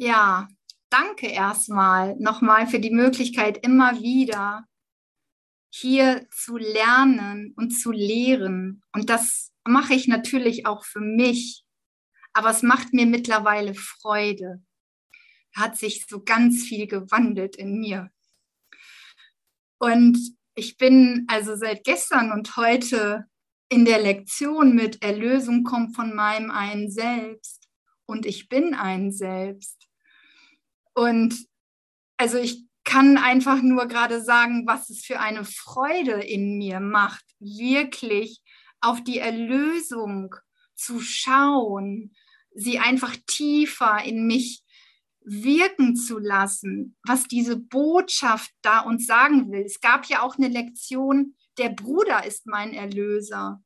Ja, danke erstmal nochmal für die Möglichkeit, immer wieder hier zu lernen und zu lehren. Und das mache ich natürlich auch für mich, aber es macht mir mittlerweile Freude. Hat sich so ganz viel gewandelt in mir. Und ich bin also seit gestern und heute in der Lektion mit Erlösung kommt von meinem einen Selbst und ich bin ein Selbst. Und also ich kann einfach nur gerade sagen, was es für eine Freude in mir macht, wirklich auf die Erlösung zu schauen, sie einfach tiefer in mich wirken zu lassen, was diese Botschaft da uns sagen will. Es gab ja auch eine Lektion, der Bruder ist mein Erlöser.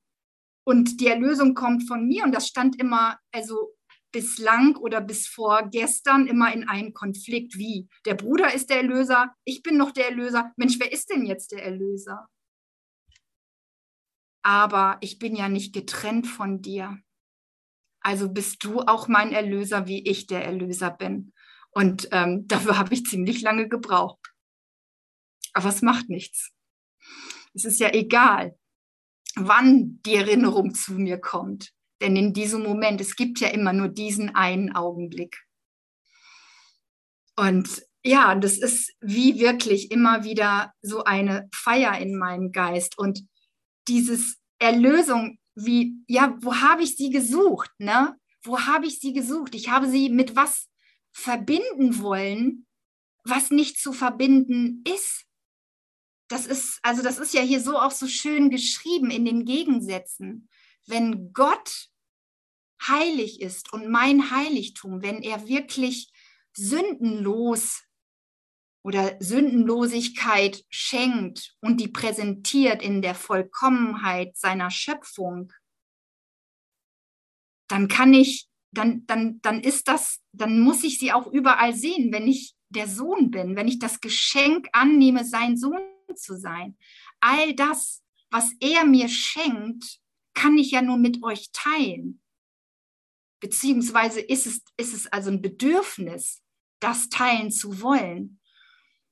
Und die Erlösung kommt von mir. Und das stand immer, also bislang oder bis vor gestern immer in einem Konflikt. Wie? Der Bruder ist der Erlöser, ich bin noch der Erlöser. Mensch, wer ist denn jetzt der Erlöser? Aber ich bin ja nicht getrennt von dir. Also bist du auch mein Erlöser, wie ich der Erlöser bin. Und ähm, dafür habe ich ziemlich lange gebraucht. Aber es macht nichts. Es ist ja egal, wann die Erinnerung zu mir kommt. Denn in diesem Moment, es gibt ja immer nur diesen einen Augenblick. Und ja, das ist wie wirklich immer wieder so eine Feier in meinem Geist. Und dieses Erlösung, wie, ja, wo habe ich sie gesucht? Ne? Wo habe ich sie gesucht? Ich habe sie mit was verbinden wollen, was nicht zu verbinden ist. Das ist, also das ist ja hier so auch so schön geschrieben in den Gegensätzen. Wenn Gott heilig ist und mein Heiligtum, wenn er wirklich sündenlos oder Sündenlosigkeit schenkt und die präsentiert in der Vollkommenheit seiner Schöpfung, dann kann ich, dann, dann, dann ist das, dann muss ich sie auch überall sehen, wenn ich der Sohn bin, wenn ich das Geschenk annehme, sein Sohn zu sein. All das, was er mir schenkt, kann ich ja nur mit euch teilen beziehungsweise ist es, ist es also ein Bedürfnis, das teilen zu wollen.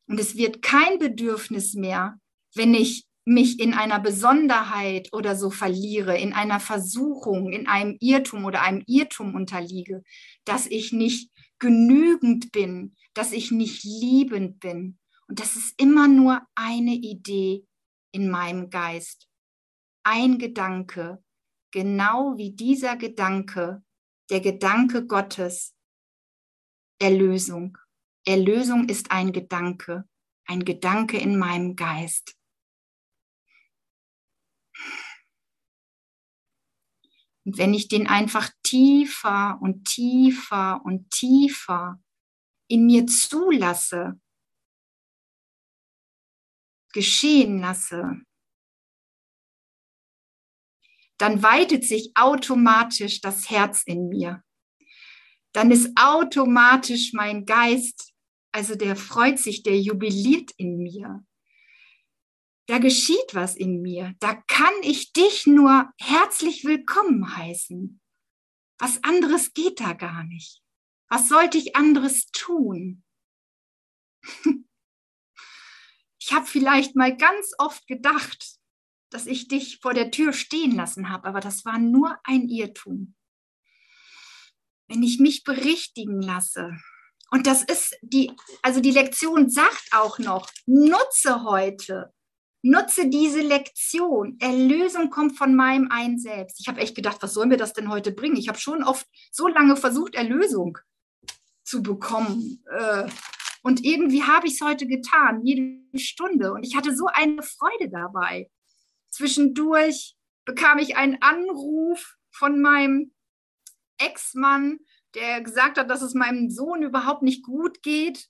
Und es wird kein Bedürfnis mehr, wenn ich mich in einer Besonderheit oder so verliere, in einer Versuchung, in einem Irrtum oder einem Irrtum unterliege, dass ich nicht genügend bin, dass ich nicht liebend bin. Und das ist immer nur eine Idee in meinem Geist, ein Gedanke, genau wie dieser Gedanke der Gedanke Gottes, Erlösung. Erlösung ist ein Gedanke, ein Gedanke in meinem Geist. Und wenn ich den einfach tiefer und tiefer und tiefer in mir zulasse, geschehen lasse, dann weitet sich automatisch das Herz in mir. Dann ist automatisch mein Geist, also der freut sich, der jubiliert in mir. Da geschieht was in mir. Da kann ich dich nur herzlich willkommen heißen. Was anderes geht da gar nicht. Was sollte ich anderes tun? Ich habe vielleicht mal ganz oft gedacht, dass ich dich vor der Tür stehen lassen habe, aber das war nur ein Irrtum. Wenn ich mich berichtigen lasse, und das ist die, also die Lektion sagt auch noch, nutze heute, nutze diese Lektion. Erlösung kommt von meinem ein Selbst. Ich habe echt gedacht, was soll mir das denn heute bringen? Ich habe schon oft so lange versucht, Erlösung zu bekommen. Äh, und irgendwie habe ich es heute getan, jede Stunde. Und ich hatte so eine Freude dabei. Zwischendurch bekam ich einen Anruf von meinem Ex-Mann, der gesagt hat, dass es meinem Sohn überhaupt nicht gut geht.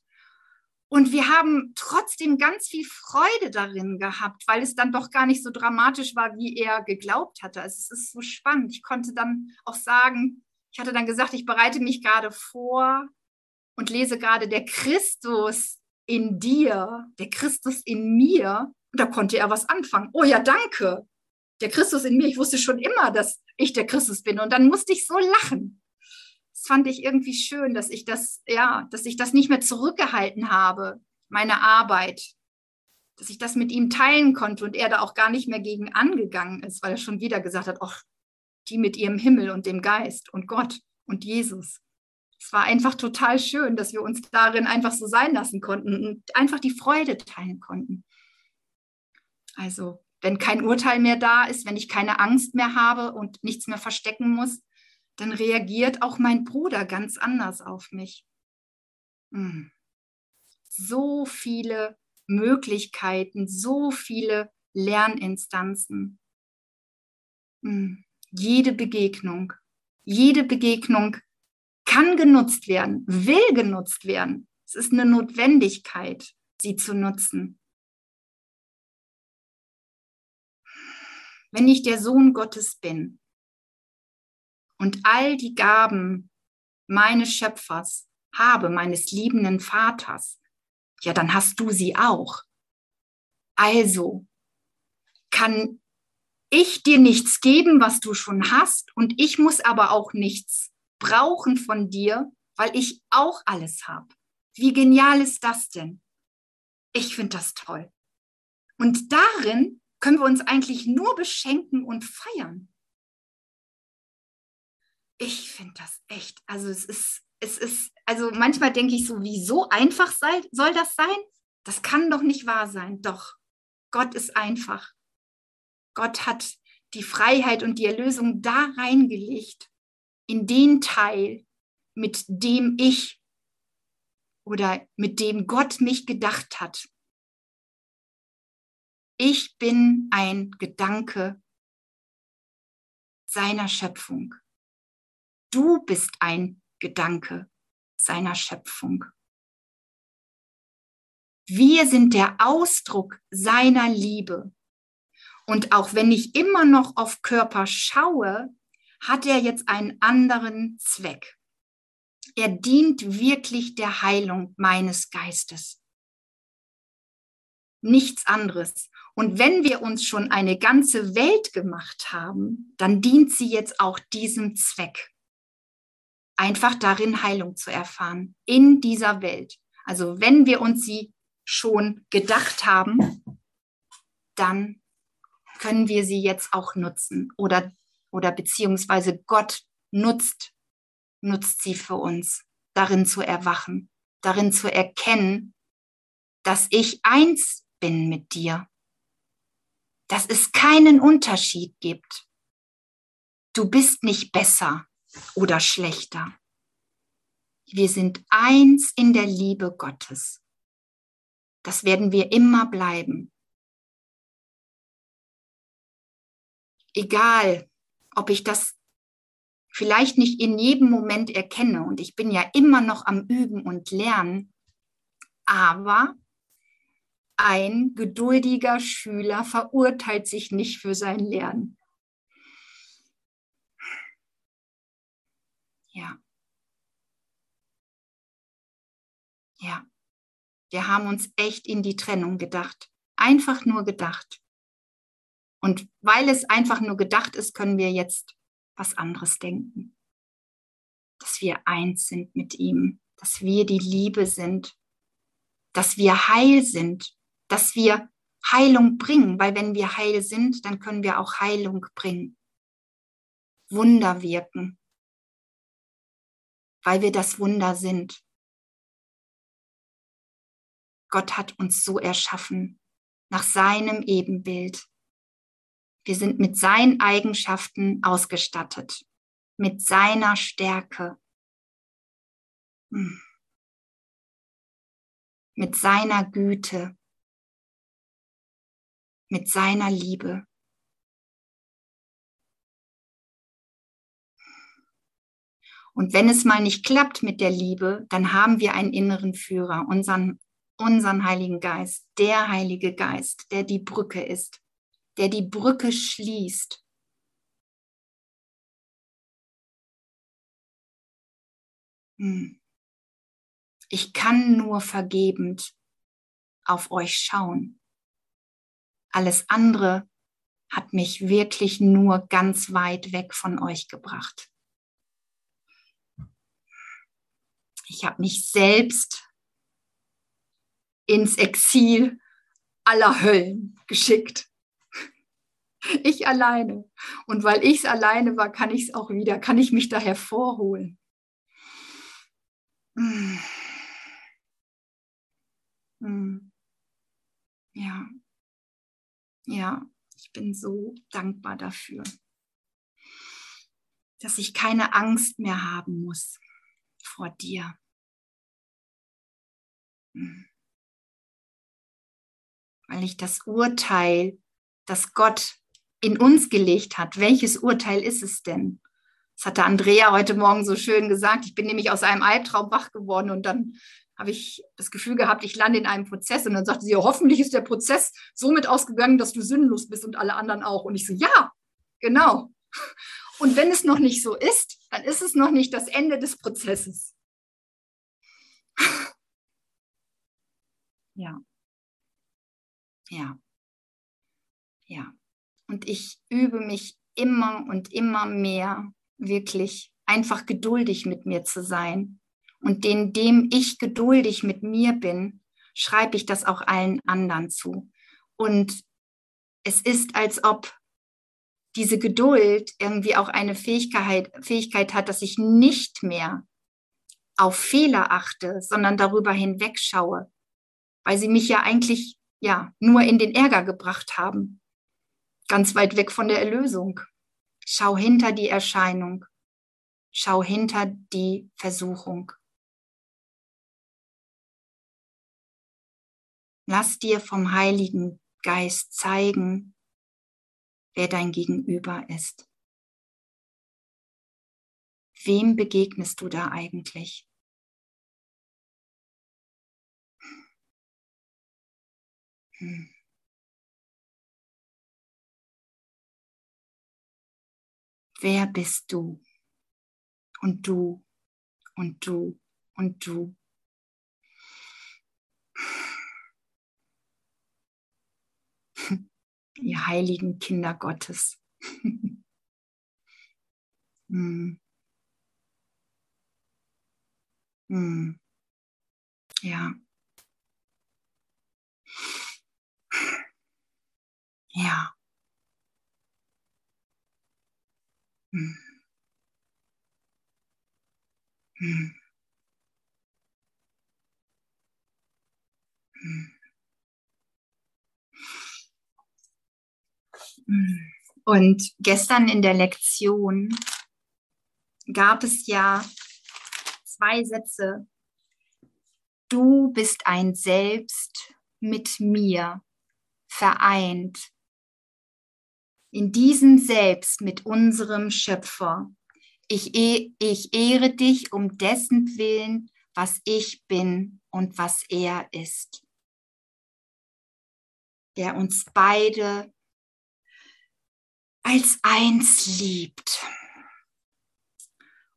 Und wir haben trotzdem ganz viel Freude darin gehabt, weil es dann doch gar nicht so dramatisch war, wie er geglaubt hatte. Also es ist so spannend. Ich konnte dann auch sagen, ich hatte dann gesagt, ich bereite mich gerade vor und lese gerade der Christus in dir, der Christus in mir. Und da konnte er was anfangen. Oh ja, danke. Der Christus in mir. Ich wusste schon immer, dass ich der Christus bin. Und dann musste ich so lachen. das fand ich irgendwie schön, dass ich das, ja, dass ich das nicht mehr zurückgehalten habe, meine Arbeit, dass ich das mit ihm teilen konnte und er da auch gar nicht mehr gegen angegangen ist, weil er schon wieder gesagt hat, ach, die mit ihrem Himmel und dem Geist und Gott und Jesus. Es war einfach total schön, dass wir uns darin einfach so sein lassen konnten und einfach die Freude teilen konnten. Also, wenn kein Urteil mehr da ist, wenn ich keine Angst mehr habe und nichts mehr verstecken muss, dann reagiert auch mein Bruder ganz anders auf mich. Hm. So viele Möglichkeiten, so viele Lerninstanzen. Hm. Jede Begegnung, jede Begegnung kann genutzt werden, will genutzt werden. Es ist eine Notwendigkeit, sie zu nutzen. Wenn ich der Sohn Gottes bin, und all die Gaben meines Schöpfers habe, meines liebenden Vaters, ja, dann hast du sie auch. Also kann ich dir nichts geben, was du schon hast, und ich muss aber auch nichts brauchen von dir, weil ich auch alles habe. Wie genial ist das denn? Ich finde das toll. Und darin können wir uns eigentlich nur beschenken und feiern ich finde das echt, also es ist, es ist, also manchmal denke ich so, wie so einfach sei, soll das sein? Das kann doch nicht wahr sein. Doch, Gott ist einfach. Gott hat die Freiheit und die Erlösung da reingelegt, in den Teil, mit dem ich oder mit dem Gott mich gedacht hat. Ich bin ein Gedanke seiner Schöpfung. Du bist ein Gedanke seiner Schöpfung. Wir sind der Ausdruck seiner Liebe. Und auch wenn ich immer noch auf Körper schaue, hat er jetzt einen anderen Zweck. Er dient wirklich der Heilung meines Geistes. Nichts anderes. Und wenn wir uns schon eine ganze Welt gemacht haben, dann dient sie jetzt auch diesem Zweck. Einfach darin Heilung zu erfahren in dieser Welt. Also wenn wir uns sie schon gedacht haben, dann können wir sie jetzt auch nutzen. Oder, oder beziehungsweise Gott nutzt, nutzt sie für uns, darin zu erwachen, darin zu erkennen, dass ich eins bin mit dir, dass es keinen Unterschied gibt. Du bist nicht besser, oder schlechter. Wir sind eins in der Liebe Gottes. Das werden wir immer bleiben. Egal, ob ich das vielleicht nicht in jedem Moment erkenne und ich bin ja immer noch am Üben und Lernen, aber ein geduldiger Schüler verurteilt sich nicht für sein Lernen. Ja. Ja. Wir haben uns echt in die Trennung gedacht. Einfach nur gedacht. Und weil es einfach nur gedacht ist, können wir jetzt was anderes denken. Dass wir eins sind mit ihm, dass wir die Liebe sind, dass wir heil sind, dass wir Heilung bringen, weil wenn wir heil sind, dann können wir auch Heilung bringen. Wunder wirken, weil wir das Wunder sind. Gott hat uns so erschaffen, nach seinem Ebenbild. Wir sind mit seinen Eigenschaften ausgestattet, mit seiner Stärke, hm. mit seiner Güte, mit seiner Liebe. Und wenn es mal nicht klappt mit der Liebe, dann haben wir einen inneren Führer, unseren, unseren Heiligen Geist, der Heilige Geist, der die Brücke ist, der die Brücke schließt. Hm. Ich kann nur vergebend auf euch schauen. Alles andere hat mich wirklich nur ganz weit weg von euch gebracht. Ich habe mich selbst ins Exil aller Höllen geschickt. Ich alleine. Und weil ich es alleine war, kann ich es auch wieder, kann ich mich da hervorholen. Hm. Hm. Ja. Ja, ich bin so dankbar dafür, dass ich keine Angst mehr haben muss vor dir. Hm. Weil ich das Urteil, das Gott in uns gelegt hat, welches Urteil ist es denn? Das hatte Andrea heute Morgen so schön gesagt. Ich bin nämlich aus einem Albtraum wach geworden und dann habe ich das Gefühl gehabt, ich lande in einem Prozess. Und dann sagte sie, hoffentlich ist der Prozess somit ausgegangen, dass du sinnlos bist und alle anderen auch. Und ich so, ja, genau. Und wenn es noch nicht so ist, dann ist es noch nicht das Ende des Prozesses. Ja. Ja. Ja. Und ich übe mich immer und immer mehr, wirklich einfach geduldig mit mir zu sein und den, dem ich geduldig mit mir bin, schreibe ich das auch allen anderen zu. Und es ist, als ob diese Geduld irgendwie auch eine Fähigkeit, Fähigkeit hat, dass ich nicht mehr auf Fehler achte, sondern darüber hinwegschaue, weil sie mich ja eigentlich ja nur in den Ärger gebracht haben, ganz weit weg von der Erlösung. Schau hinter die Erscheinung, schau hinter die Versuchung. Lass dir vom Heiligen Geist zeigen, wer dein Gegenüber ist. Wem begegnest du da eigentlich? Hm. Wer bist du? Und du und du und du. Ihr heiligen Kinder Gottes. hm. Hm. Ja. Ja. Hm. Hm. Hm. Und gestern in der Lektion gab es ja zwei Sätze. Du bist ein Selbst mit mir vereint. In diesem Selbst mit unserem Schöpfer. Ich, eh, ich ehre dich um dessen Willen, was ich bin und was er ist. Der uns beide als eins liebt.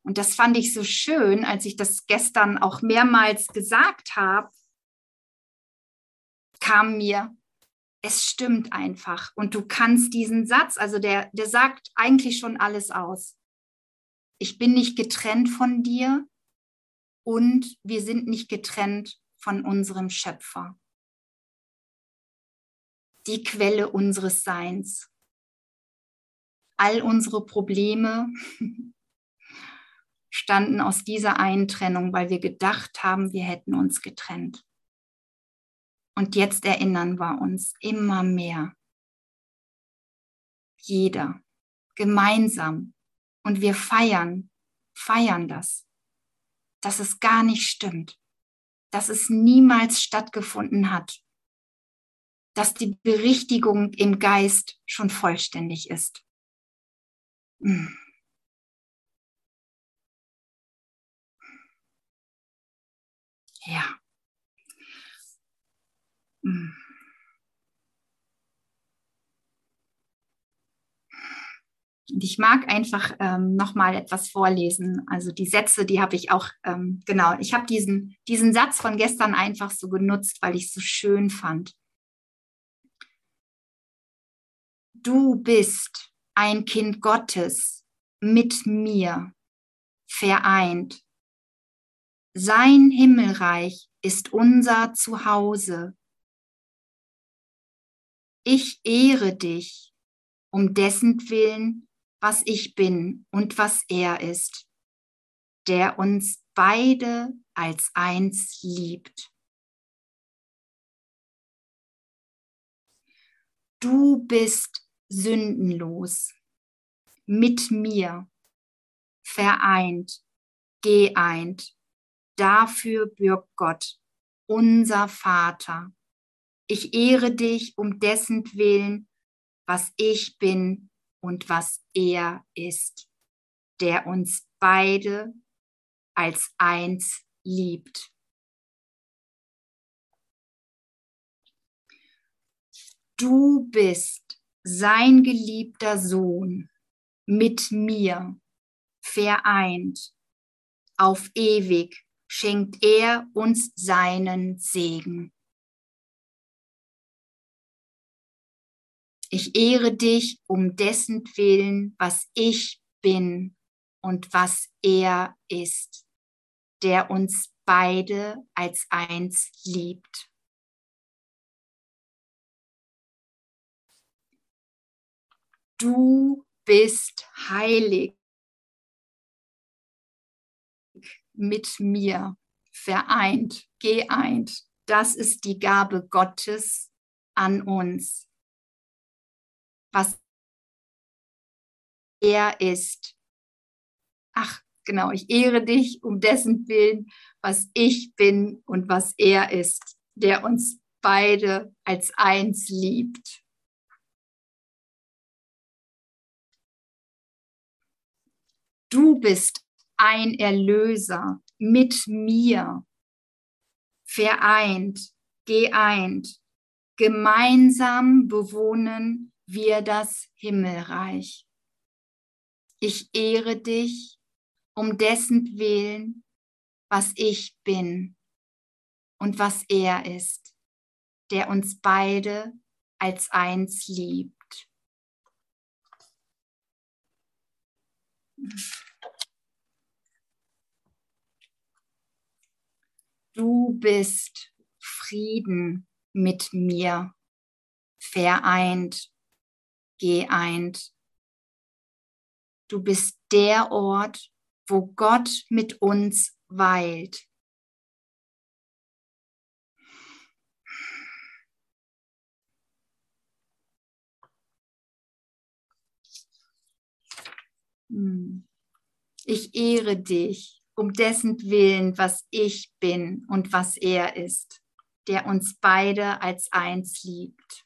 Und das fand ich so schön, als ich das gestern auch mehrmals gesagt habe, kam mir, es stimmt einfach. Und du kannst diesen Satz, also der, der sagt eigentlich schon alles aus. Ich bin nicht getrennt von dir und wir sind nicht getrennt von unserem Schöpfer. Die Quelle unseres Seins all unsere Probleme standen aus dieser einen Trennung, weil wir gedacht haben, wir hätten uns getrennt. Und jetzt erinnern wir uns immer mehr. Jeder, gemeinsam. Und wir feiern, feiern das, dass es gar nicht stimmt, dass es niemals stattgefunden hat, dass die Berichtigung im Geist schon vollständig ist. Ja. Und ich mag einfach ähm, noch mal etwas vorlesen. Also die Sätze, die habe ich auch ähm, genau. Ich habe diesen diesen Satz von gestern einfach so genutzt, weil ich es so schön fand. Du bist ein Kind Gottes mit mir vereint. Sein Himmelreich ist unser Zuhause. Ich ehre dich um dessen Willen, was ich bin und was er ist, der uns beide als eins liebt. Du bist sündenlos, mit mir, vereint, geeint. Dafür bürgt Gott, unser Vater. Ich ehre dich um dessen Willen, was ich bin und was er ist, der uns beide als eins liebt. Du bist sein geliebter Sohn, mit mir vereint. Auf ewig schenkt er uns seinen Segen. Ich ehre dich um dessen Willen, was ich bin und was er ist, der uns beide als eins liebt. Du bist heilig mit mir, vereint, geeint. Das ist die Gabe Gottes an uns. Was er ist. Ach, genau, ich ehre dich um dessen Willen, was ich bin und was er ist, der uns beide als eins liebt. Du bist ein Erlöser mit mir, vereint, geeint, gemeinsam bewohnen wir das Himmelreich. Ich ehre dich um dessen Willen, was ich bin und was er ist, der uns beide als eins liebt. Du bist Frieden mit mir, vereint, geeint. Du bist der Ort, wo Gott mit uns weilt. Ich ehre dich um dessen Willen, was ich bin und was er ist, der uns beide als eins liebt.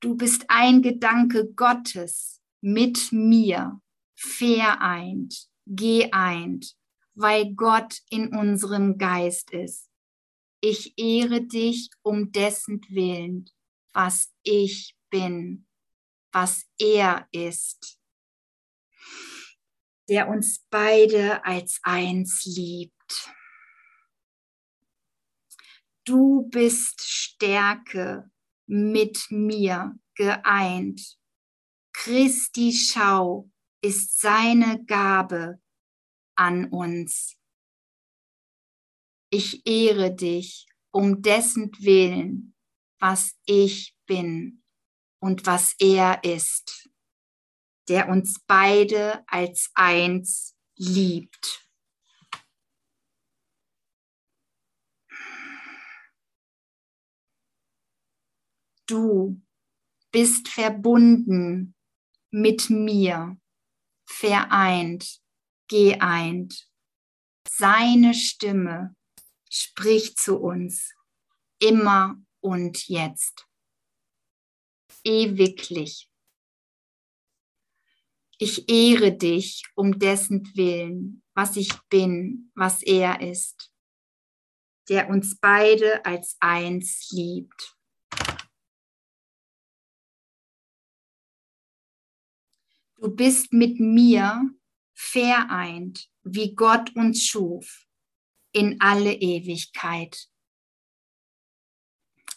Du bist ein Gedanke Gottes mit mir, vereint, geeint, weil Gott in unserem Geist ist. Ich ehre dich um dessen Willen, was ich bin, was er ist der uns beide als eins liebt. Du bist Stärke mit mir geeint. Christi Schau ist seine Gabe an uns. Ich ehre dich um dessen Willen, was ich bin und was er ist der uns beide als eins liebt. Du bist verbunden mit mir, vereint, geeint. Seine Stimme spricht zu uns immer und jetzt, ewiglich ich ehre dich um dessen Willen, was ich bin, was er ist, der uns beide als eins liebt. Du bist mit mir vereint, wie Gott uns schuf, in alle Ewigkeit.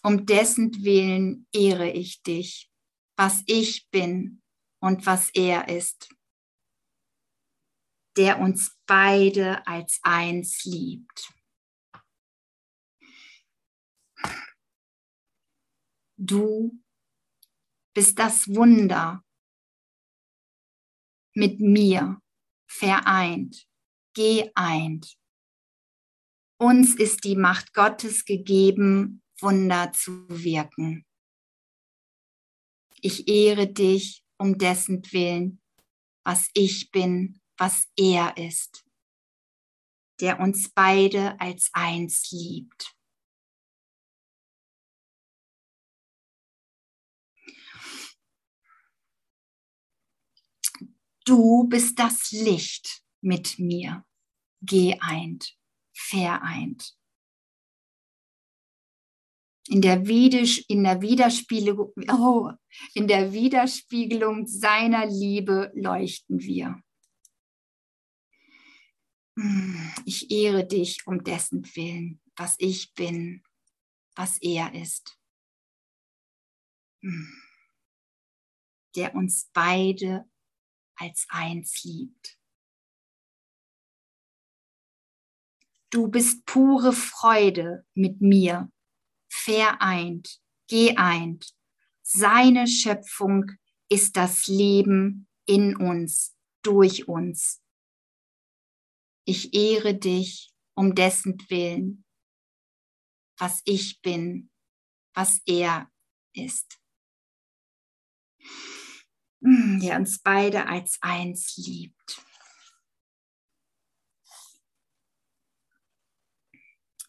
Um dessen Willen ehre ich dich, was ich bin und was er ist, der uns beide als eins liebt. Du bist das Wunder mit mir vereint, geeint. Uns ist die Macht Gottes gegeben, Wunder zu wirken. Ich ehre dich um dessen Willen, was ich bin, was er ist, der uns beide als eins liebt. Du bist das Licht mit mir, geeint, vereint. In der, in der, Widerspiegelung, oh, in der Widerspiegelung seiner Liebe leuchten wir. Ich ehre dich um dessen Willen, was ich bin, was er ist. Der uns beide als eins liebt. Du bist pure Freude mit mir, vereint, geeint. Seine Schöpfung ist das Leben in uns, durch uns. Ich ehre dich um dessen Willen, was ich bin, was er ist. Hm, der uns beide als eins liebt.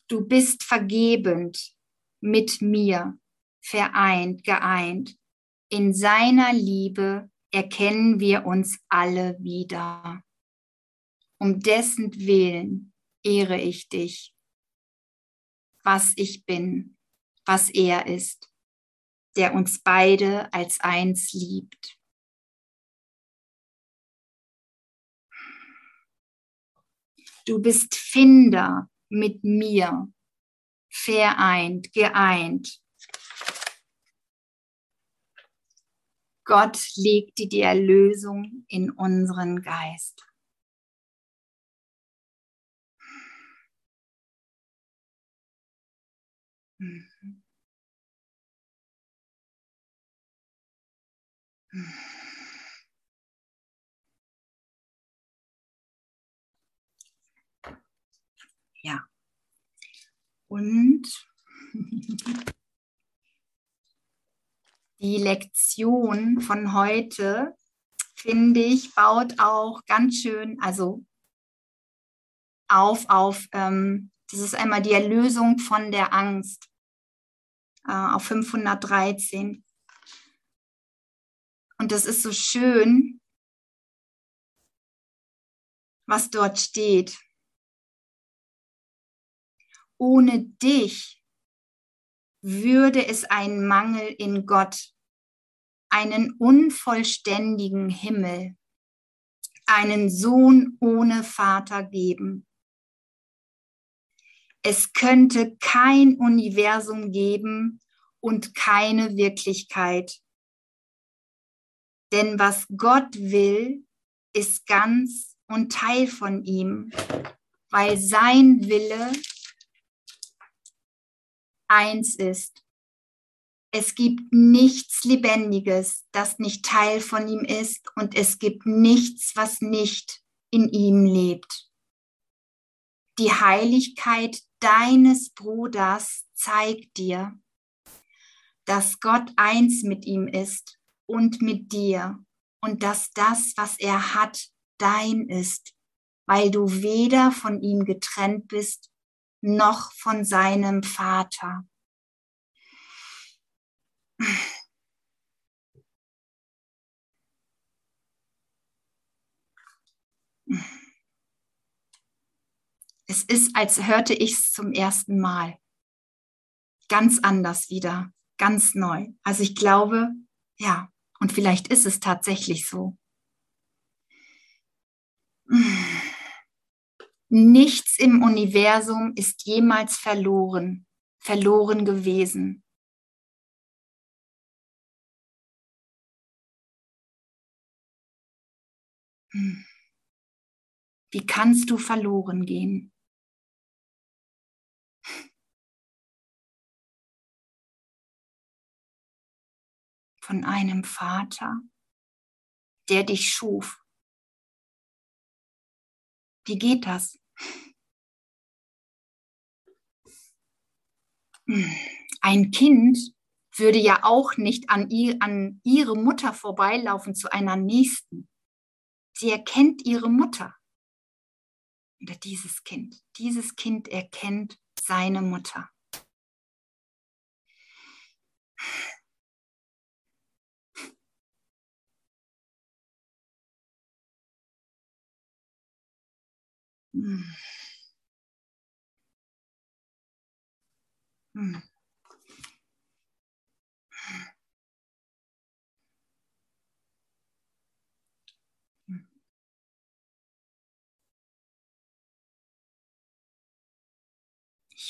Du bist vergebend mit mir, vereint, geeint. In seiner Liebe erkennen wir uns alle wieder. Um dessen Willen ehre ich dich, was ich bin, was er ist, der uns beide als eins liebt. Du bist Finder mit mir, vereint, geeint. Gott legte die Erlösung in unseren Geist. Mhm. Ja. Und die Lektion von heute, finde ich, baut auch ganz schön, also auf, auf, ähm, das ist einmal die Erlösung von der Angst äh, auf 513. Und das ist so schön, was dort steht ohne dich würde es einen Mangel in Gott, einen unvollständigen Himmel, einen Sohn ohne Vater geben. Es könnte kein Universum geben und keine Wirklichkeit. Denn was Gott will, ist ganz und Teil von ihm, weil sein Wille eins ist. Es gibt nichts Lebendiges, das nicht Teil von ihm ist und es gibt nichts, was nicht in ihm lebt. Die Heiligkeit deines Bruders zeigt dir, dass Gott eins mit ihm ist und mit dir und dass das, was er hat, dein ist, weil du weder von ihm getrennt bist noch von seinem Vater. Es ist, als hörte ich es zum ersten Mal. Ganz anders wieder, ganz neu. Also ich glaube, ja, und vielleicht ist es tatsächlich so. Nichts im Universum ist jemals verloren, verloren gewesen. Wie kannst du verloren gehen? Von einem Vater, der dich schuf. Wie geht das? Ein Kind würde ja auch nicht an, ihr, an ihre Mutter vorbeilaufen zu einer nächsten. Sie erkennt ihre Mutter. Oder dieses Kind. Dieses Kind erkennt seine Mutter. Ich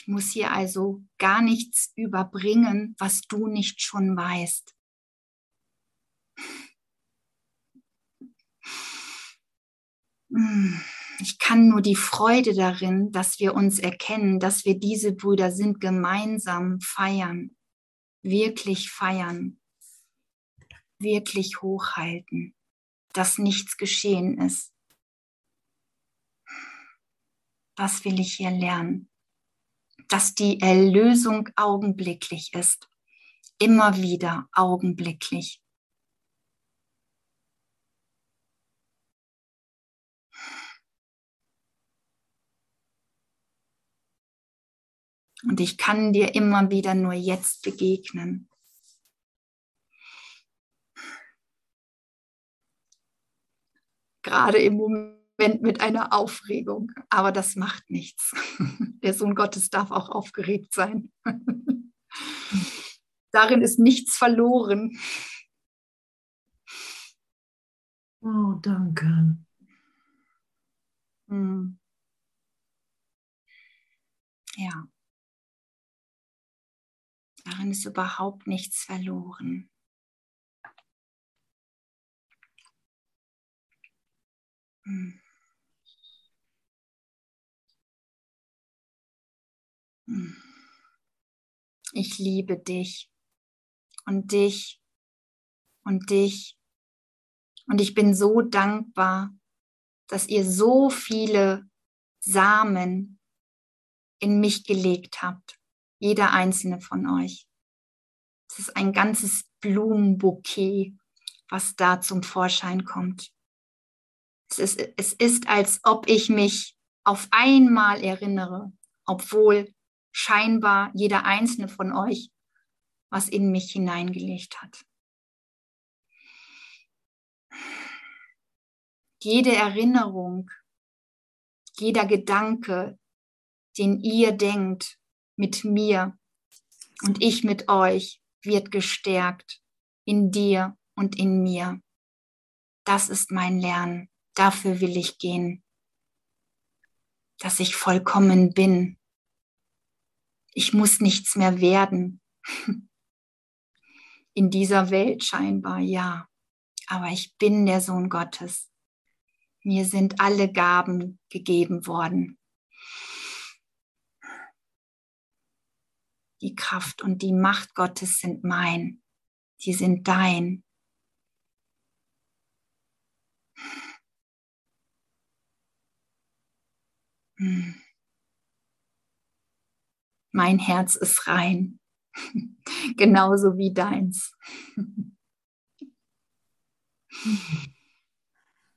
muss hier also gar nichts überbringen, was du nicht schon weißt. Ich kann nur die Freude darin, dass wir uns erkennen, dass wir diese Brüder sind, gemeinsam feiern, wirklich feiern, wirklich hochhalten, dass nichts geschehen ist. Was will ich hier lernen? dass die Erlösung augenblicklich ist. Immer wieder augenblicklich. Und ich kann dir immer wieder nur jetzt begegnen. Gerade im Moment mit einer Aufregung. Aber das macht nichts. Der Sohn Gottes darf auch aufgeregt sein. Darin ist nichts verloren. Oh, danke. Hm. Ja. Darin ist überhaupt nichts verloren. Hm. Ich liebe dich und dich und dich. Und ich bin so dankbar, dass ihr so viele Samen in mich gelegt habt. Jeder einzelne von euch. Es ist ein ganzes Blumenbouquet, was da zum Vorschein kommt. Es ist, es ist, als ob ich mich auf einmal erinnere, obwohl scheinbar jeder einzelne von euch was in mich hineingelegt hat. Jede Erinnerung, jeder Gedanke, den ihr denkt mit mir und ich mit euch, wird gestärkt in dir und in mir. Das ist mein Lernen. Dafür will ich gehen. Dass ich vollkommen bin ich muss nichts mehr werden. In dieser Welt scheinbar, ja. Aber ich bin der Sohn Gottes. Mir sind alle Gaben gegeben worden. Die Kraft und die Macht Gottes sind mein. Die sind dein. Hm. Mein Herz ist rein, genauso wie deins.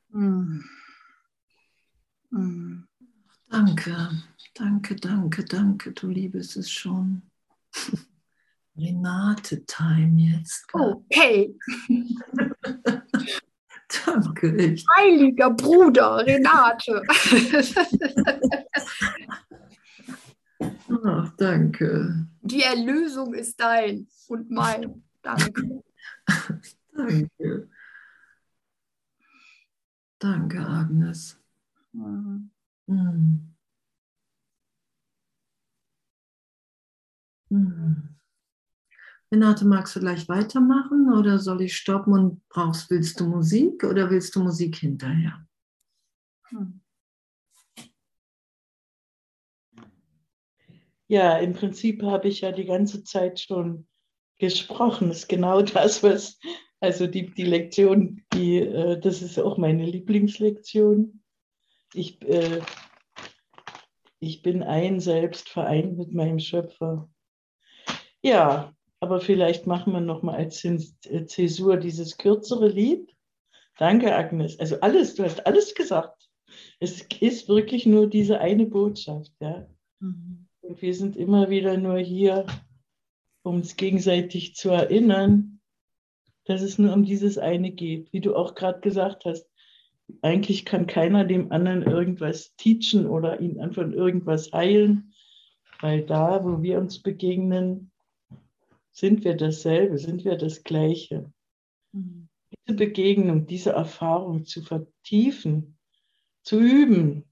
mm. Mm. Danke, danke, danke, danke, du liebes es schon. Renate Time jetzt. Okay. danke. Heiliger Bruder, Renate. Ach, danke. Die Erlösung ist dein und mein. Danke. danke. Danke, Agnes. Mhm. Mhm. Renate, magst du gleich weitermachen oder soll ich stoppen und brauchst, willst du Musik oder willst du Musik hinterher? Hm. Ja, im Prinzip habe ich ja die ganze Zeit schon gesprochen. Das ist genau das, was, also die, die Lektion, die, äh, das ist auch meine Lieblingslektion. Ich, äh, ich bin ein Selbst vereint mit meinem Schöpfer. Ja, aber vielleicht machen wir noch mal als äh, Zäsur dieses kürzere Lied. Danke, Agnes. Also alles, du hast alles gesagt. Es ist wirklich nur diese eine Botschaft. Ja? Mhm. Und wir sind immer wieder nur hier, um uns gegenseitig zu erinnern, dass es nur um dieses eine geht. Wie du auch gerade gesagt hast, eigentlich kann keiner dem anderen irgendwas teachen oder ihn von irgendwas heilen, weil da, wo wir uns begegnen, sind wir dasselbe, sind wir das Gleiche. Mhm. Diese Begegnung, diese Erfahrung zu vertiefen, zu üben,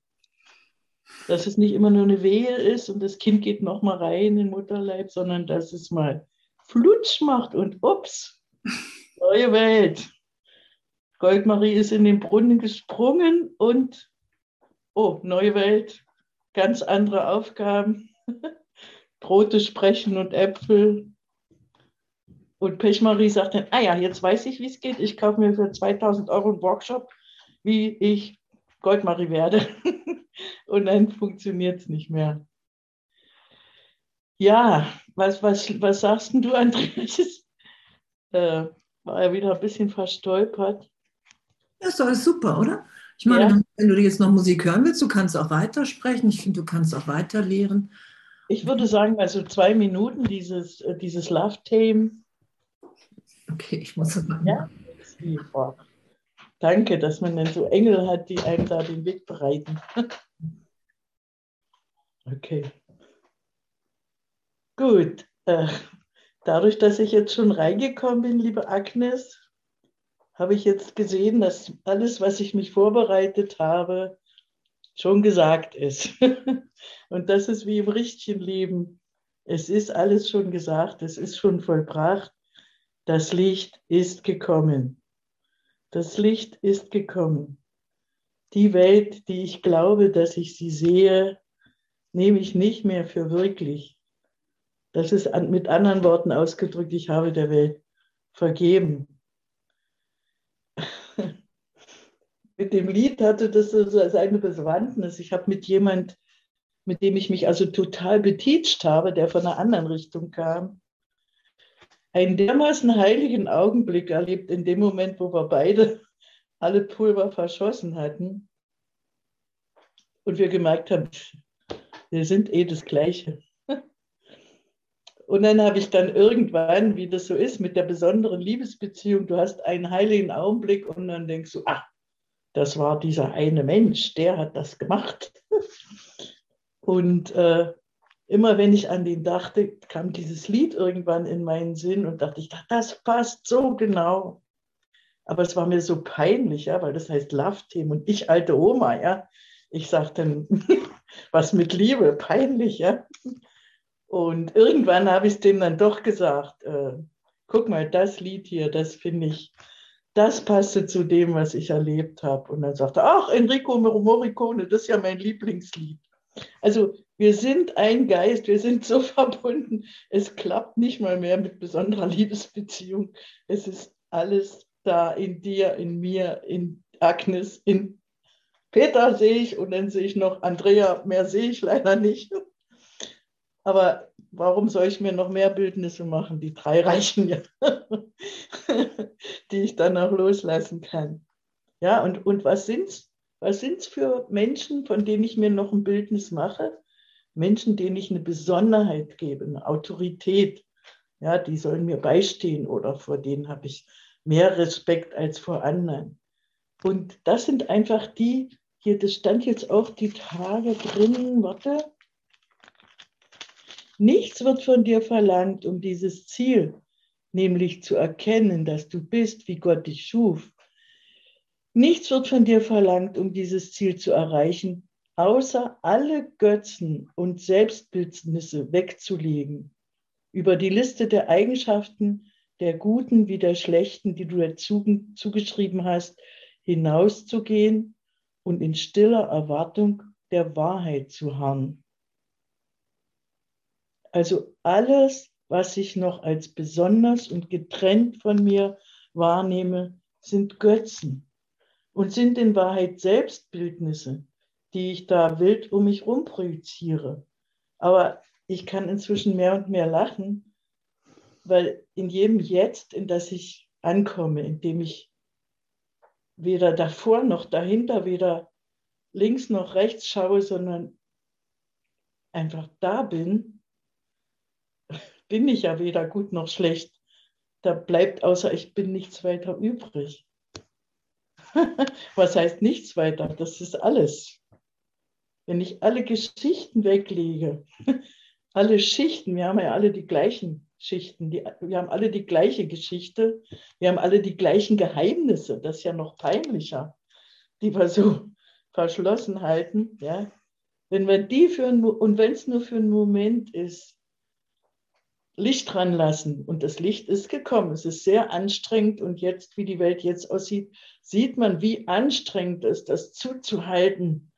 dass es nicht immer nur eine Wehe ist und das Kind geht nochmal rein in den Mutterleib, sondern dass es mal flutsch macht und ups, neue Welt. Goldmarie ist in den Brunnen gesprungen und oh, neue Welt, ganz andere Aufgaben. Brote sprechen und Äpfel. Und Pechmarie sagt dann, ah ja, jetzt weiß ich, wie es geht. Ich kaufe mir für 2000 Euro einen Workshop, wie ich Goldmarie werde. und dann funktioniert es nicht mehr. Ja, was, was, was sagst du, Andreas? Äh, war er wieder ein bisschen verstolpert. Ja, ist doch alles super, oder? Ich meine, ja. wenn du jetzt noch Musik hören willst, du kannst auch weitersprechen. Ich finde, du kannst auch weiter lehren. Ich würde sagen, also zwei Minuten dieses, äh, dieses Love-Theme. Okay, ich muss das machen. Ja, Danke, dass man dann so Engel hat, die einem da den Weg bereiten. Okay. Gut. Äh, dadurch, dass ich jetzt schon reingekommen bin, liebe Agnes, habe ich jetzt gesehen, dass alles, was ich mich vorbereitet habe, schon gesagt ist. Und das ist wie im richtigen Leben. Es ist alles schon gesagt, es ist schon vollbracht. Das Licht ist gekommen. Das Licht ist gekommen. Die Welt, die ich glaube, dass ich sie sehe, nehme ich nicht mehr für wirklich. Das ist mit anderen Worten ausgedrückt, ich habe der Welt vergeben. mit dem Lied hatte das so seine Bewandtnis. Ich habe mit jemand, mit dem ich mich also total beteacht habe, der von einer anderen Richtung kam, einen dermaßen heiligen Augenblick erlebt in dem Moment, wo wir beide alle Pulver verschossen hatten und wir gemerkt haben, wir sind eh das Gleiche. Und dann habe ich dann irgendwann, wie das so ist, mit der besonderen Liebesbeziehung, du hast einen heiligen Augenblick und dann denkst du, ach, das war dieser eine Mensch, der hat das gemacht. Und äh, immer wenn ich an den dachte, kam dieses Lied irgendwann in meinen Sinn und dachte ich, das passt so genau. Aber es war mir so peinlich, ja, weil das heißt Love-Team und ich alte Oma, ja. Ich sagte, was mit Liebe, peinlich, ja. Und irgendwann habe ich es dem dann doch gesagt, äh, guck mal, das Lied hier, das finde ich, das passte zu dem, was ich erlebt habe. Und dann sagte er, ach, Enrico Morricone, das ist ja mein Lieblingslied. Also wir sind ein Geist, wir sind so verbunden. Es klappt nicht mal mehr mit besonderer Liebesbeziehung. Es ist alles da in dir, in mir, in Agnes, in Peter sehe ich und dann sehe ich noch Andrea, mehr sehe ich leider nicht. Aber warum soll ich mir noch mehr Bildnisse machen? Die drei reichen ja, die ich dann auch loslassen kann. Ja, und, und was sind es? Was sind es für Menschen, von denen ich mir noch ein Bildnis mache? Menschen, denen ich eine Besonderheit gebe, eine Autorität. Ja, die sollen mir beistehen oder vor denen habe ich mehr Respekt als vor anderen. Und das sind einfach die, hier, das stand jetzt auch die Tage drin, warte. Nichts wird von dir verlangt, um dieses Ziel, nämlich zu erkennen, dass du bist, wie Gott dich schuf, Nichts wird von dir verlangt, um dieses Ziel zu erreichen, außer alle Götzen und Selbstbildnisse wegzulegen. Über die Liste der Eigenschaften der guten wie der schlechten, die du dir zugeschrieben hast, hinauszugehen und in stiller Erwartung der Wahrheit zu harren. Also alles, was ich noch als besonders und getrennt von mir wahrnehme, sind Götzen und sind in Wahrheit Selbstbildnisse, die ich da wild um mich rum projiziere. Aber ich kann inzwischen mehr und mehr lachen, weil in jedem Jetzt, in das ich ankomme, in dem ich weder davor noch dahinter, weder links noch rechts schaue, sondern einfach da bin, bin ich ja weder gut noch schlecht. Da bleibt außer ich bin nichts weiter übrig. Was heißt nichts weiter? Das ist alles. Wenn ich alle Geschichten weglege, alle Schichten, wir haben ja alle die gleichen Schichten, die, wir haben alle die gleiche Geschichte, wir haben alle die gleichen Geheimnisse, das ist ja noch peinlicher, die wir so verschlossen halten. Ja? Wenn wir die für einen, und wenn es nur für einen Moment ist, Licht dran lassen. Und das Licht ist gekommen. Es ist sehr anstrengend. Und jetzt, wie die Welt jetzt aussieht, sieht man, wie anstrengend es ist, das zuzuhalten.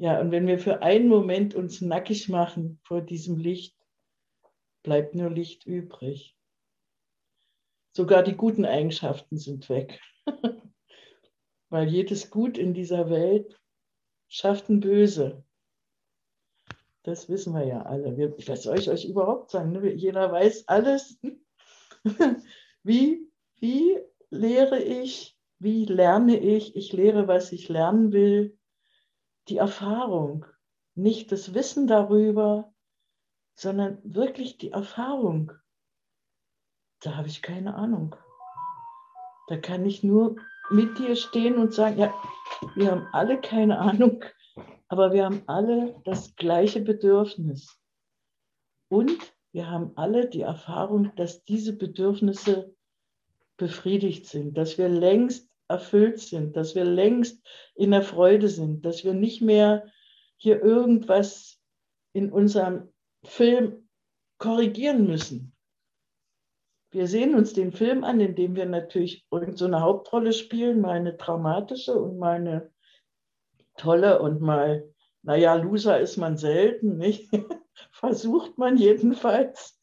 Ja, und wenn wir für einen Moment uns nackig machen vor diesem Licht, bleibt nur Licht übrig. Sogar die guten Eigenschaften sind weg. Weil jedes Gut in dieser Welt schafft ein Böse. Das wissen wir ja alle. Was soll ich euch überhaupt sagen? Ne? Jeder weiß alles. wie, wie lehre ich, wie lerne ich? Ich lehre, was ich lernen will. Die Erfahrung, nicht das Wissen darüber, sondern wirklich die Erfahrung. Da habe ich keine Ahnung. Da kann ich nur mit dir stehen und sagen, ja, wir haben alle keine Ahnung, aber wir haben alle das gleiche Bedürfnis. Und wir haben alle die Erfahrung, dass diese Bedürfnisse befriedigt sind, dass wir längst erfüllt sind, dass wir längst in der Freude sind, dass wir nicht mehr hier irgendwas in unserem Film korrigieren müssen. Wir sehen uns den Film an, in dem wir natürlich irgendeine so Hauptrolle spielen, mal eine traumatische und mal eine tolle und mal, naja, Loser ist man selten, nicht? Versucht man jedenfalls.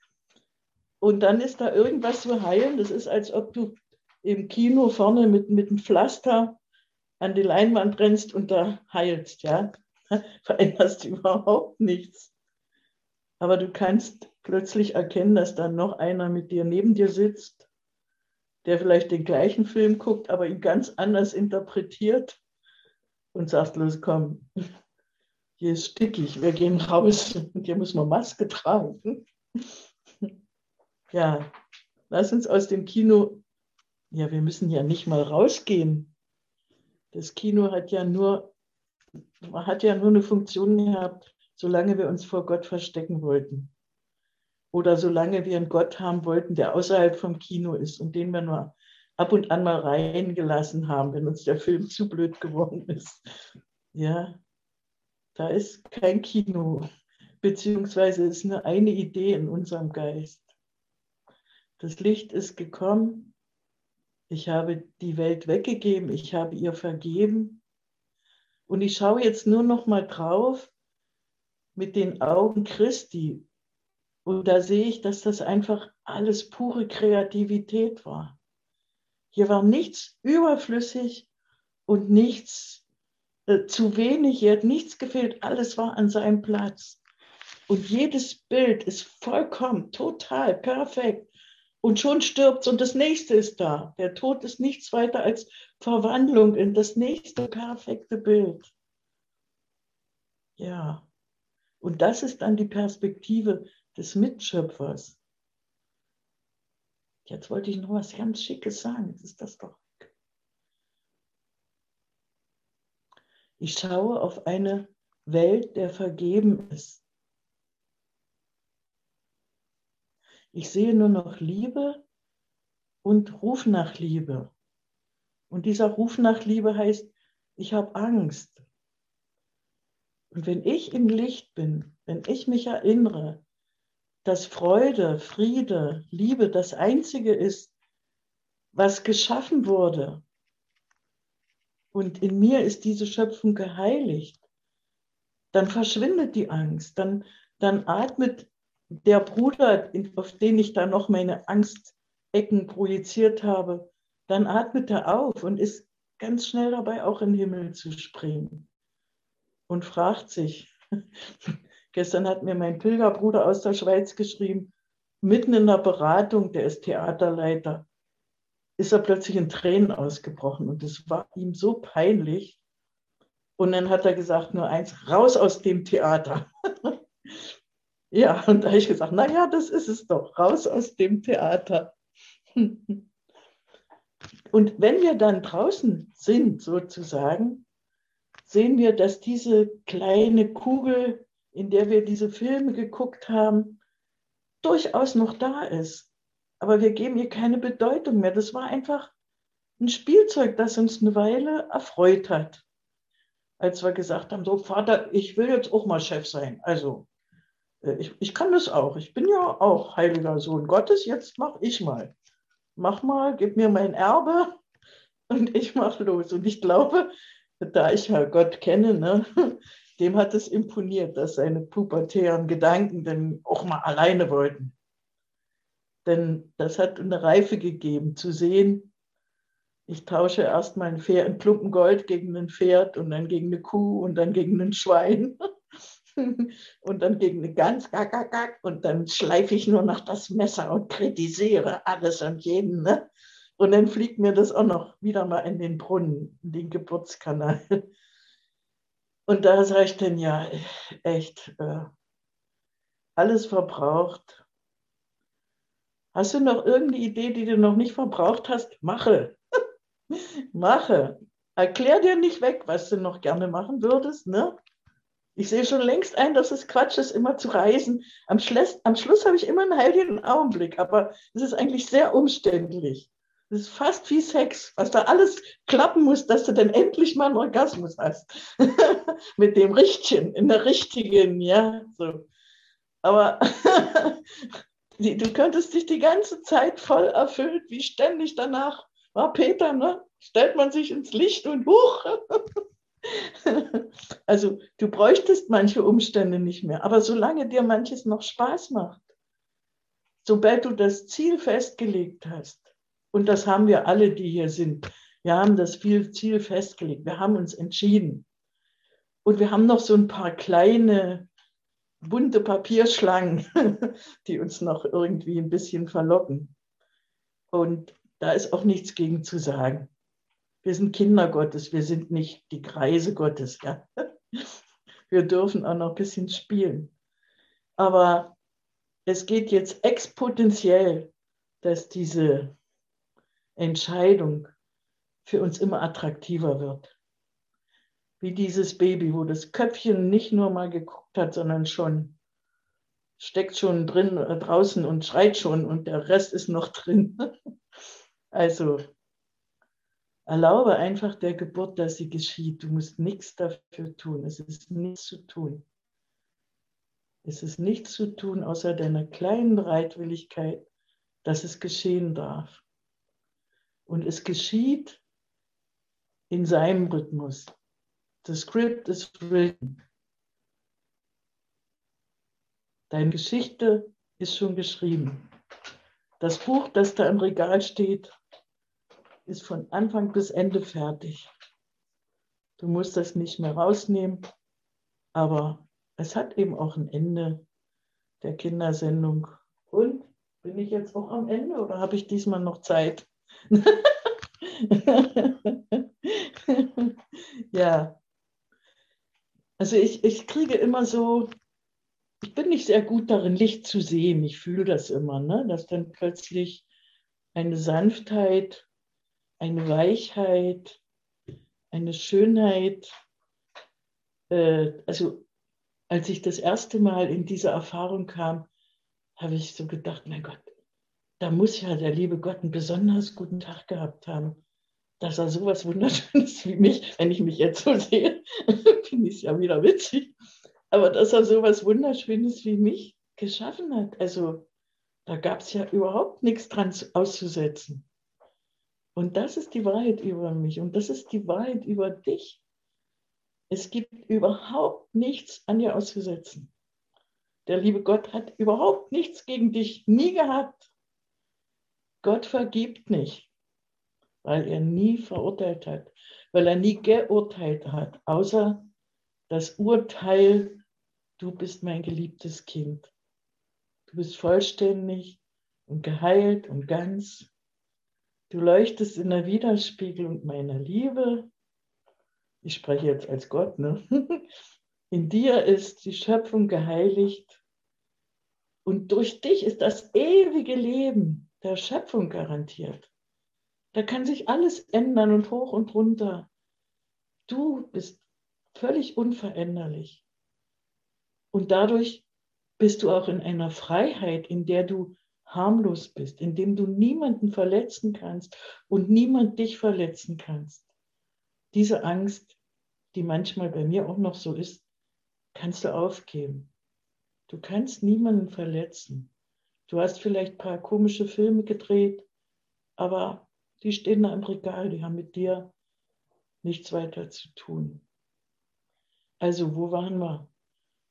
Und dann ist da irgendwas zu heilen. Das ist, als ob du im Kino vorne mit, mit einem Pflaster an die Leinwand rennst und da heilst, ja. Veränderst überhaupt nichts. Aber du kannst plötzlich erkennen, dass dann noch einer mit dir neben dir sitzt, der vielleicht den gleichen Film guckt, aber ihn ganz anders interpretiert und sagt, los komm, hier ist stickig, wir gehen raus und hier muss man Maske tragen. Ja, lass uns aus dem Kino, ja, wir müssen ja nicht mal rausgehen. Das Kino hat ja nur, hat ja nur eine Funktion gehabt, solange wir uns vor Gott verstecken wollten. Oder solange wir einen Gott haben wollten, der außerhalb vom Kino ist und den wir nur ab und an mal reingelassen haben, wenn uns der Film zu blöd geworden ist. Ja, da ist kein Kino, beziehungsweise ist nur eine Idee in unserem Geist. Das Licht ist gekommen, ich habe die Welt weggegeben, ich habe ihr vergeben und ich schaue jetzt nur noch mal drauf mit den Augen Christi und da sehe ich, dass das einfach alles pure Kreativität war. Hier war nichts überflüssig und nichts äh, zu wenig. Hier hat nichts gefehlt. Alles war an seinem Platz. Und jedes Bild ist vollkommen, total, perfekt. Und schon stirbt es und das nächste ist da. Der Tod ist nichts weiter als Verwandlung in das nächste perfekte Bild. Ja. Und das ist dann die Perspektive des Mitschöpfers. Jetzt wollte ich noch was ganz Schickes sagen. Jetzt ist das doch. Ich schaue auf eine Welt, der vergeben ist. Ich sehe nur noch Liebe und Ruf nach Liebe. Und dieser Ruf nach Liebe heißt, ich habe Angst. Und wenn ich im Licht bin, wenn ich mich erinnere, dass Freude, Friede, Liebe das Einzige ist, was geschaffen wurde. Und in mir ist diese Schöpfung geheiligt. Dann verschwindet die Angst. Dann, dann atmet der Bruder, auf den ich da noch meine Angstecken projiziert habe, dann atmet er auf und ist ganz schnell dabei, auch in den Himmel zu springen. Und fragt sich, gestern hat mir mein Pilgerbruder aus der Schweiz geschrieben, mitten in der Beratung, der ist Theaterleiter, ist er plötzlich in Tränen ausgebrochen und es war ihm so peinlich. Und dann hat er gesagt, nur eins, raus aus dem Theater. ja, und da habe ich gesagt, naja, das ist es doch, raus aus dem Theater. und wenn wir dann draußen sind, sozusagen, sehen wir, dass diese kleine Kugel, in der wir diese Filme geguckt haben, durchaus noch da ist. Aber wir geben ihr keine Bedeutung mehr. Das war einfach ein Spielzeug, das uns eine Weile erfreut hat. Als wir gesagt haben, so Vater, ich will jetzt auch mal Chef sein. Also ich, ich kann das auch. Ich bin ja auch heiliger Sohn Gottes. Jetzt mach ich mal. Mach mal, gib mir mein Erbe und ich mach los. Und ich glaube, da ich ja Gott kenne, ne, dem hat es imponiert, dass seine pubertären Gedanken dann auch mal alleine wollten. Denn das hat eine Reife gegeben, zu sehen, ich tausche erst mal ein, Pferd, ein Klumpen Gold gegen ein Pferd und dann gegen eine Kuh und dann gegen ein Schwein und dann gegen eine Gans und dann schleife ich nur noch das Messer und kritisiere alles und jeden. Ne? Und dann fliegt mir das auch noch wieder mal in den Brunnen, in den Geburtskanal. Und da sage ich dann, ja, echt, äh, alles verbraucht. Hast du noch irgendeine Idee, die du noch nicht verbraucht hast? Mache. Mache. Erklär dir nicht weg, was du noch gerne machen würdest. Ne? Ich sehe schon längst ein, dass es Quatsch ist, immer zu reisen. Am, Schluss, am Schluss habe ich immer einen heiligen Augenblick, aber es ist eigentlich sehr umständlich. Das ist fast wie Sex, was da alles klappen muss, dass du dann endlich mal einen Orgasmus hast. Mit dem Richtchen, in der richtigen, ja, so. Aber du könntest dich die ganze Zeit voll erfüllt, wie ständig danach war Peter, ne? Stellt man sich ins Licht und huch. also du bräuchtest manche Umstände nicht mehr, aber solange dir manches noch Spaß macht, sobald du das Ziel festgelegt hast, und das haben wir alle, die hier sind. Wir haben das Ziel festgelegt. Wir haben uns entschieden. Und wir haben noch so ein paar kleine bunte Papierschlangen, die uns noch irgendwie ein bisschen verlocken. Und da ist auch nichts gegen zu sagen. Wir sind Kinder Gottes, wir sind nicht die Kreise Gottes. Ja? Wir dürfen auch noch ein bisschen spielen. Aber es geht jetzt exponentiell, dass diese Entscheidung für uns immer attraktiver wird. Wie dieses Baby, wo das Köpfchen nicht nur mal geguckt hat, sondern schon steckt schon drin äh, draußen und schreit schon und der Rest ist noch drin. also erlaube einfach der Geburt, dass sie geschieht. Du musst nichts dafür tun. Es ist nichts zu tun. Es ist nichts zu tun, außer deiner kleinen Bereitwilligkeit, dass es geschehen darf. Und es geschieht in seinem Rhythmus. The script is written. Deine Geschichte ist schon geschrieben. Das Buch, das da im Regal steht, ist von Anfang bis Ende fertig. Du musst das nicht mehr rausnehmen, aber es hat eben auch ein Ende der Kindersendung. Und bin ich jetzt auch am Ende oder habe ich diesmal noch Zeit? ja. Also ich, ich kriege immer so, ich bin nicht sehr gut darin, Licht zu sehen. Ich fühle das immer, ne? dass dann plötzlich eine Sanftheit, eine Weichheit, eine Schönheit, äh, also als ich das erste Mal in diese Erfahrung kam, habe ich so gedacht, mein Gott, da muss ja der liebe Gott einen besonders guten Tag gehabt haben, dass er sowas Wunderschönes wie mich, wenn ich mich jetzt so sehe, finde ich es ja wieder witzig, aber dass er sowas Wunderschönes wie mich geschaffen hat. Also da gab es ja überhaupt nichts dran auszusetzen. Und das ist die Wahrheit über mich und das ist die Wahrheit über dich. Es gibt überhaupt nichts an dir auszusetzen. Der liebe Gott hat überhaupt nichts gegen dich nie gehabt. Gott vergibt nicht, weil er nie verurteilt hat, weil er nie geurteilt hat, außer das Urteil, du bist mein geliebtes Kind. Du bist vollständig und geheilt und ganz. Du leuchtest in der Widerspiegelung meiner Liebe. Ich spreche jetzt als Gott, ne? In dir ist die Schöpfung geheiligt und durch dich ist das ewige Leben der Schöpfung garantiert. Da kann sich alles ändern und hoch und runter. Du bist völlig unveränderlich. Und dadurch bist du auch in einer Freiheit, in der du harmlos bist, in dem du niemanden verletzen kannst und niemand dich verletzen kannst. Diese Angst, die manchmal bei mir auch noch so ist, kannst du aufgeben. Du kannst niemanden verletzen. Du hast vielleicht ein paar komische Filme gedreht, aber die stehen da im Regal, die haben mit dir nichts weiter zu tun. Also, wo waren wir?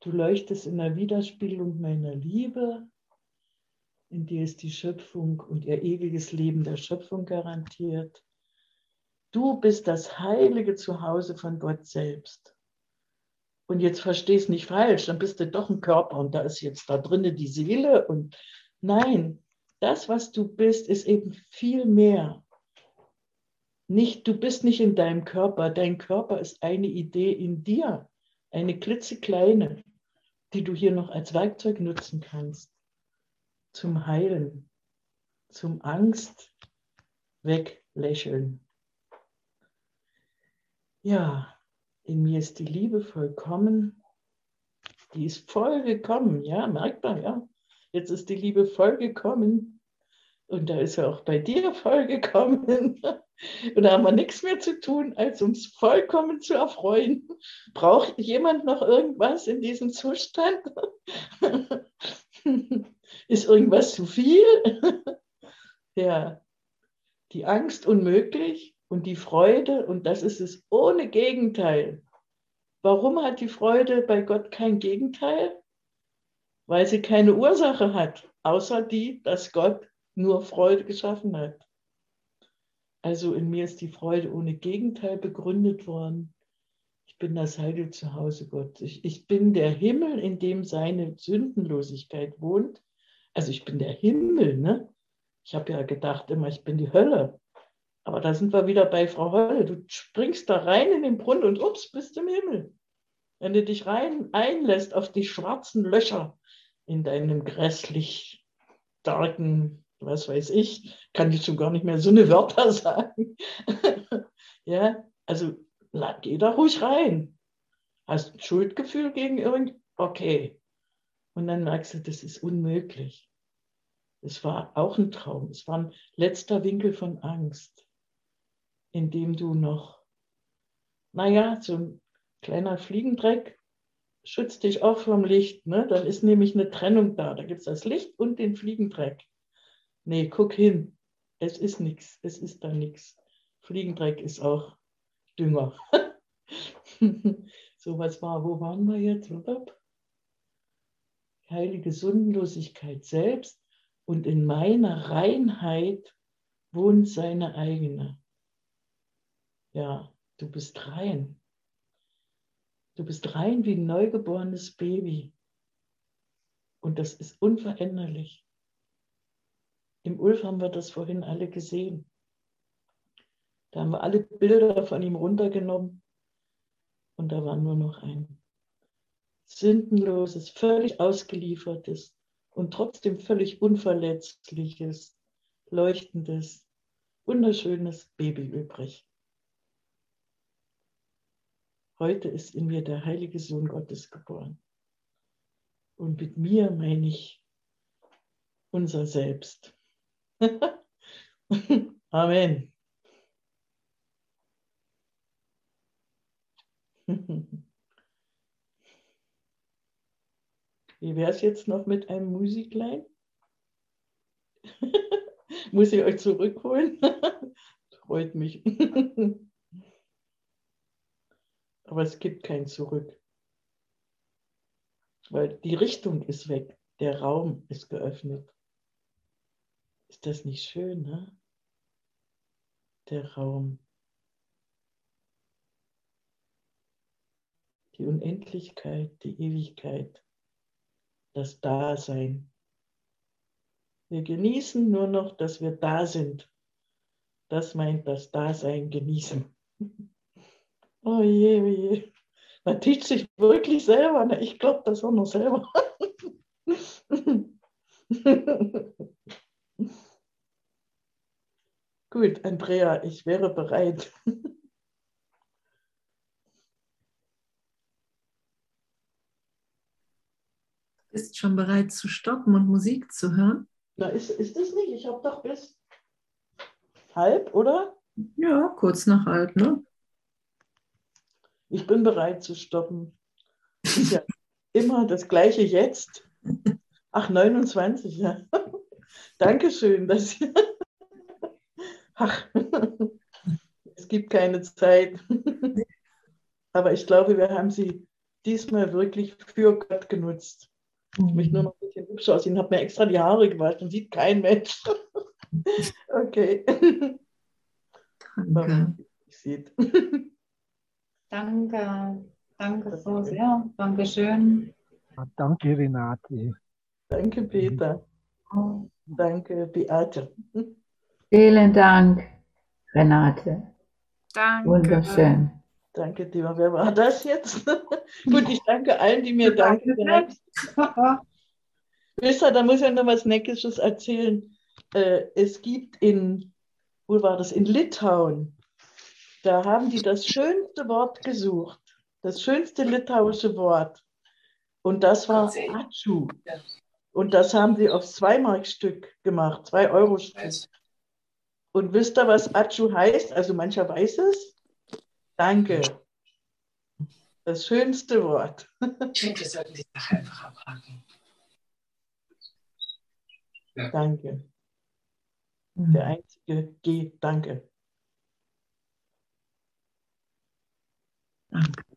Du leuchtest in der Widerspiegelung meiner Liebe, in dir ist die Schöpfung und ihr ewiges Leben der Schöpfung garantiert. Du bist das heilige Zuhause von Gott selbst und jetzt verstehst nicht falsch, dann bist du doch ein Körper und da ist jetzt da drinnen die Seele und nein, das, was du bist, ist eben viel mehr. Nicht, du bist nicht in deinem Körper, dein Körper ist eine Idee in dir, eine klitzekleine, die du hier noch als Werkzeug nutzen kannst zum Heilen, zum Angst weglächeln. Ja, in mir ist die Liebe vollkommen. Die ist vollgekommen, ja, merkt man, ja. Jetzt ist die Liebe vollgekommen. Und da ist ja auch bei dir vollgekommen. Und da haben wir nichts mehr zu tun, als uns vollkommen zu erfreuen. Braucht jemand noch irgendwas in diesem Zustand? Ist irgendwas zu viel? Ja, die Angst unmöglich und die Freude, und das ist es ohne Gegenteil. Warum hat die Freude bei Gott kein Gegenteil? Weil sie keine Ursache hat, außer die, dass Gott nur Freude geschaffen hat. Also in mir ist die Freude ohne Gegenteil begründet worden. Ich bin das heilige Zuhause Gottes. Ich, ich bin der Himmel, in dem seine Sündenlosigkeit wohnt. Also ich bin der Himmel, ne? Ich habe ja gedacht immer, ich bin die Hölle. Aber da sind wir wieder bei Frau Hölle. Du springst da rein in den Brunnen und ups, bist im Himmel. Wenn du dich rein einlässt auf die schwarzen Löcher in deinem grässlich darken, was weiß ich, kann ich schon gar nicht mehr so eine Wörter sagen. ja, also geh da ruhig rein. Hast ein Schuldgefühl gegen irgend, okay. Und dann merkst du, das ist unmöglich. Es war auch ein Traum. Es war ein letzter Winkel von Angst in dem du noch, naja, so ein kleiner Fliegendreck schützt dich auch vom Licht. Ne? Dann ist nämlich eine Trennung da. Da gibt es das Licht und den Fliegendreck. Nee, guck hin. Es ist nichts. Es ist da nichts. Fliegendreck ist auch Dünger. so was war, wo waren wir jetzt? Heilige Sündenlosigkeit selbst und in meiner Reinheit wohnt seine eigene. Ja, du bist rein. Du bist rein wie ein neugeborenes Baby. Und das ist unveränderlich. Im Ulf haben wir das vorhin alle gesehen. Da haben wir alle Bilder von ihm runtergenommen und da war nur noch ein sündenloses, völlig ausgeliefertes und trotzdem völlig unverletzliches, leuchtendes, wunderschönes Baby übrig. Heute ist in mir der heilige Sohn Gottes geboren. Und mit mir meine ich unser Selbst. Amen. Wie wäre es jetzt noch mit einem Musiklein? Muss ich euch zurückholen? Freut mich. aber es gibt kein Zurück. weil die Richtung ist weg, der Raum ist geöffnet. Ist das nicht schön, ne? Der Raum. Die Unendlichkeit, die Ewigkeit, das Dasein. Wir genießen nur noch, dass wir da sind. Das meint das Dasein genießen. Oh je, oh je. Man tut sich wirklich selber. Ne? Ich glaube das auch noch selber. Gut, Andrea, ich wäre bereit. Bist schon bereit zu stoppen und Musik zu hören? Na, ist, ist das nicht? Ich habe doch bis halb, oder? Ja, kurz nach halb, ne? Ich bin bereit zu stoppen. Ist ja immer das gleiche jetzt. Ach, 29, ja. Dankeschön, dass Ach, es gibt keine Zeit. Aber ich glaube, wir haben sie diesmal wirklich für Gott genutzt. Ich möchte nur noch ein bisschen hübsch aussehen, habe mir extra die Haare gewaschen, sieht kein Mensch. okay. Danke. Sieht. Danke, danke so sehr. Dankeschön. Danke, Renate. Danke, Peter. Danke, Beate. Vielen Dank, Renate. Danke. Wunderschön. Danke, Dima. Wer war das jetzt? Gut, ich danke allen, die mir danken. Wisst ihr, da muss ich noch was Neckisches erzählen. Äh, es gibt in, wo war das? In Litauen. Da haben die das schönste Wort gesucht. Das schönste litauische Wort. Und das war Achu. Und das haben sie aufs Zweimarkstück gemacht, zwei Euro Stück. Und wisst ihr, was Achu heißt? Also mancher weiß es. Danke. Das schönste Wort. Ich finde, wir sollten die Sache einfach abhaken. Ja. Danke. Der einzige G, danke. Danke.